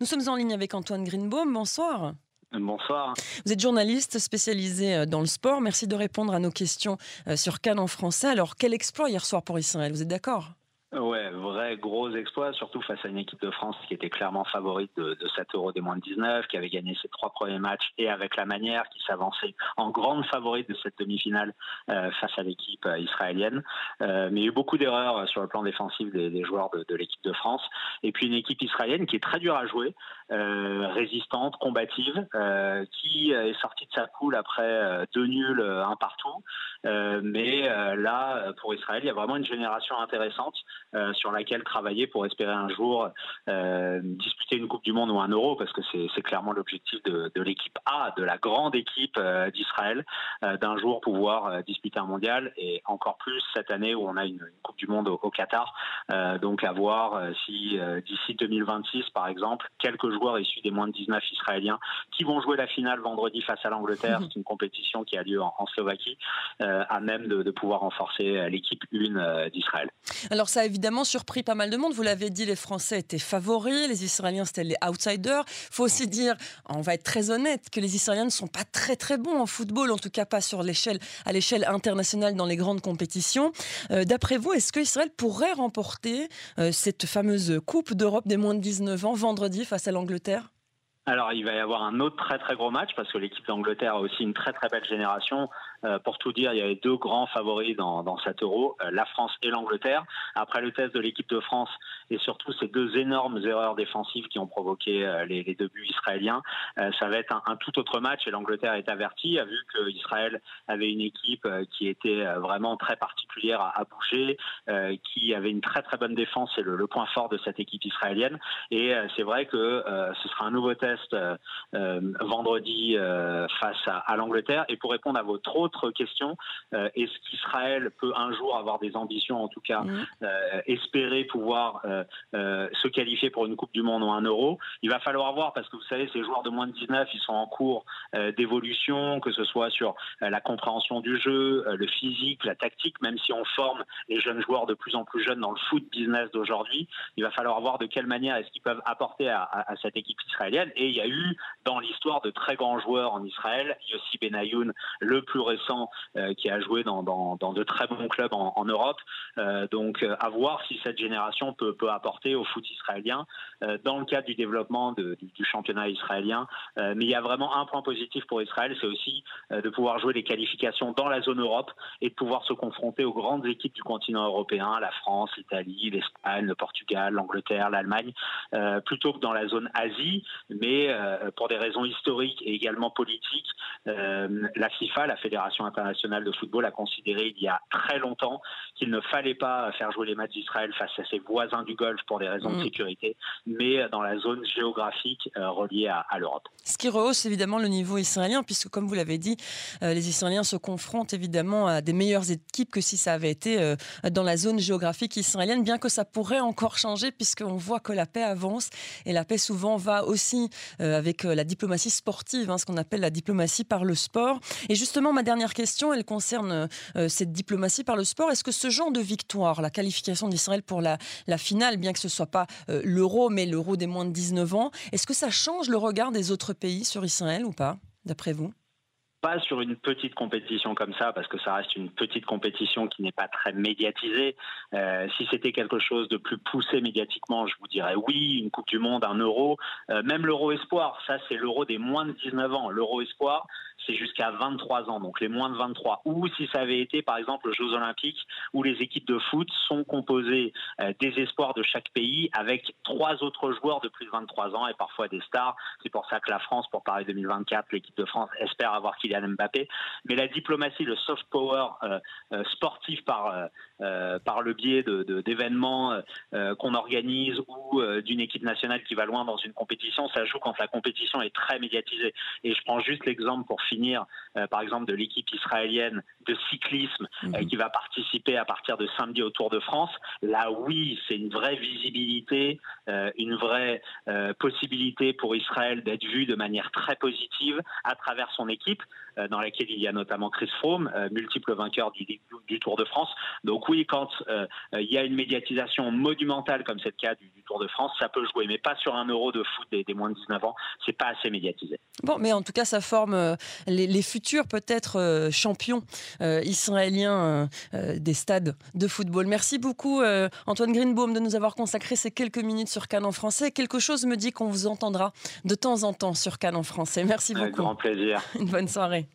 Nous sommes en ligne avec Antoine Greenbaum. Bonsoir. Bonsoir. Vous êtes journaliste spécialisé euh, dans le sport. Merci de répondre à nos questions euh, sur Cannes en français. Alors, quel exploit hier soir pour Israël? Vous êtes d'accord? Ouais, vrai gros exploit, surtout face à une équipe de France qui était clairement favorite de, de 7 euros des moins de 19, qui avait gagné ses trois premiers matchs et avec la manière qui s'avançait en grande favorite de cette demi-finale euh, face à l'équipe euh, israélienne. Euh, mais il y a eu beaucoup d'erreurs sur le plan défensif des, joueurs de, l'équipe de France. Et puis une équipe israélienne qui est très dure à jouer, résistante, combative, qui est sortie de sa poule après deux nuls, un partout. mais là, pour Israël, il y a vraiment une génération intéressante. Euh, sur laquelle travailler pour espérer un jour euh, disputer une Coupe du Monde ou un Euro, parce que c'est clairement l'objectif de, de l'équipe A, de la grande équipe euh, d'Israël, d'un jour pouvoir disputer un mondial, et encore plus cette année où on a une, une Coupe du Monde au, au Qatar. donc à voir si d'ici 2026, par exemple, quelques joueurs issus des moins de 19 israéliens qui vont jouer la finale vendredi face à l'Angleterre, c'est une compétition qui a lieu en, en Slovaquie, à même de, de pouvoir renforcer l'équipe 1 d'Israël. Alors ça évidemment surpris pas mal de monde. Vous l'avez dit, les Français étaient favoris, les Israéliens c'était les outsiders. Faut aussi dire, on va être très honnête, que les Israéliens ne sont pas très très bons en football, en tout cas pas sur l'échelle à l'échelle internationale dans les grandes compétitions. Euh, D'après vous, est-ce que Israël pourrait remporter euh, cette fameuse Coupe d'Europe des moins de 19 ans vendredi face à l'Angleterre? Alors, il va y avoir un autre très très gros match parce que l'équipe d'Angleterre a aussi une très très belle génération. Euh, pour tout dire, il y avait deux grands favoris dans, dans cet euro, euh, la France et l'Angleterre. Après le test de l'équipe de France et surtout ces deux énormes erreurs défensives qui ont provoqué euh, les, deux buts israéliens, ça va être un, tout autre match et l'Angleterre est avertie, a vu que Israël avait une équipe qui était vraiment très particulière à, à bouger, qui avait une très très bonne défense, c'est le, point fort de cette équipe israélienne. Et c'est vrai que ce sera un nouveau test vendredi face à, à l'Angleterre. Et pour répondre à votre autre question, est-ce qu'Israël peut un jour avoir des ambitions, en tout cas mmh. espérer pouvoir se qualifier pour une Coupe du Monde ou un Euro? Il va falloir voir parce que vous savez, ces joueurs de moins de 19, ils sont en cours d'évolution, que ce soit sur la compréhension du jeu, le physique, la tactique, même si on forme les jeunes joueurs de plus en plus jeunes dans le foot business d'aujourd'hui, il va falloir voir de quelle manière est-ce qu'ils peuvent apporter à, à, à cette équipe israélienne. Et il y a eu dans l'histoire de très grands joueurs en Israël, Yossi Benayoun, le plus euh, qui a joué dans, de très bons clubs en, Europe. Euh, donc à voir si cette génération peut, apporter au foot israélien euh, dans le cadre du développement du, championnat israélien. Euh, mais il y a vraiment un point positif pour Israël, c'est aussi euh, de pouvoir jouer les qualifications dans la zone Europe et de pouvoir se confronter aux grandes équipes du continent européen, la France, l'Italie, l'Espagne, le Portugal, l'Angleterre, l'Allemagne, euh, plutôt que dans la zone Asie. Mais euh, pour des raisons historiques et également politiques, euh, la FIFA, la Fédération internationale de football, a considéré il y a très longtemps qu'il ne fallait pas faire jouer les matchs d'Israël face à ses voisins du Golfe pour des raisons mmh. de sécurité, mais dans la zone géographique euh, reliée à, à l'Europe. Ce qui rehausse évidemment le niveau israélien, puisque comme vous l'avez dit, euh, les Israéliens se confrontent évidemment à des meilleures équipes que si ça avait été euh, dans la zone géographique israélienne, bien que ça pourrait encore changer, puisqu'on voit que la paix avance, et la paix souvent va aussi avec la diplomatie sportive, hein, ce qu'on appelle la diplomatie par le sport. Et justement, ma dernière question, elle concerne euh, cette diplomatie par le sport. Est-ce que ce genre de victoire, la qualification d'Israël pour la, finale, bien que ce soit pas euh, l'euro, mais l'euro des moins de 19 ans, est-ce que ça change le regard des autres pays sur Israël ou pas, d'après vous? Pas sur une petite compétition comme ça, parce que ça reste une petite compétition qui n'est pas très médiatisée. Euh, si c'était quelque chose de plus poussé médiatiquement, je vous dirais oui, une Coupe du Monde, un euro, euh, même l'euro espoir, ça c'est l'euro des moins de 19 ans. L'euro espoir, c'est jusqu'à 23 ans, donc les moins de 23. Ou si ça avait été, par exemple, aux Jeux Olympiques, où les équipes de foot sont composées euh, des espoirs de chaque pays avec trois autres joueurs de plus de 23 ans et parfois des stars. C'est pour ça que la France, pour Paris 2024, l'équipe de France espère avoir Kylian Mbappé. Mais la diplomatie, le soft power euh, euh, sportif par, euh, par le biais d'événements de, de, euh, qu'on organise ou d'une équipe nationale qui va loin dans une compétition, ça joue quand la compétition est très médiatisée. Et je prends juste l'exemple pour finir, par exemple, de l'équipe israélienne de cyclisme mmh. euh, qui va participer à partir de samedi au Tour de France. Là, oui, c'est une vraie visibilité, une vraie possibilité pour Israël d'être vu de manière très positive à travers son équipe. Dans laquelle il y a notamment Chris Froome, multiple vainqueur du, du, Tour de France. Donc oui, quand il y a une médiatisation monumentale comme c'est le cas du, Tour de France, ça peut jouer, mais pas sur un euro de foot des, moins de 19 ans. C'est pas assez médiatisé. Bon, mais en tout cas, ça forme les, futurs peut-être champions israéliens des stades de football. Merci beaucoup Antoine Greenbaum de nous avoir consacré ces quelques minutes sur Cannes en français. Quelque chose me dit qu'on vous entendra de temps en temps sur Cannes en français. Merci beaucoup. Avec grand plaisir. Une bonne soirée.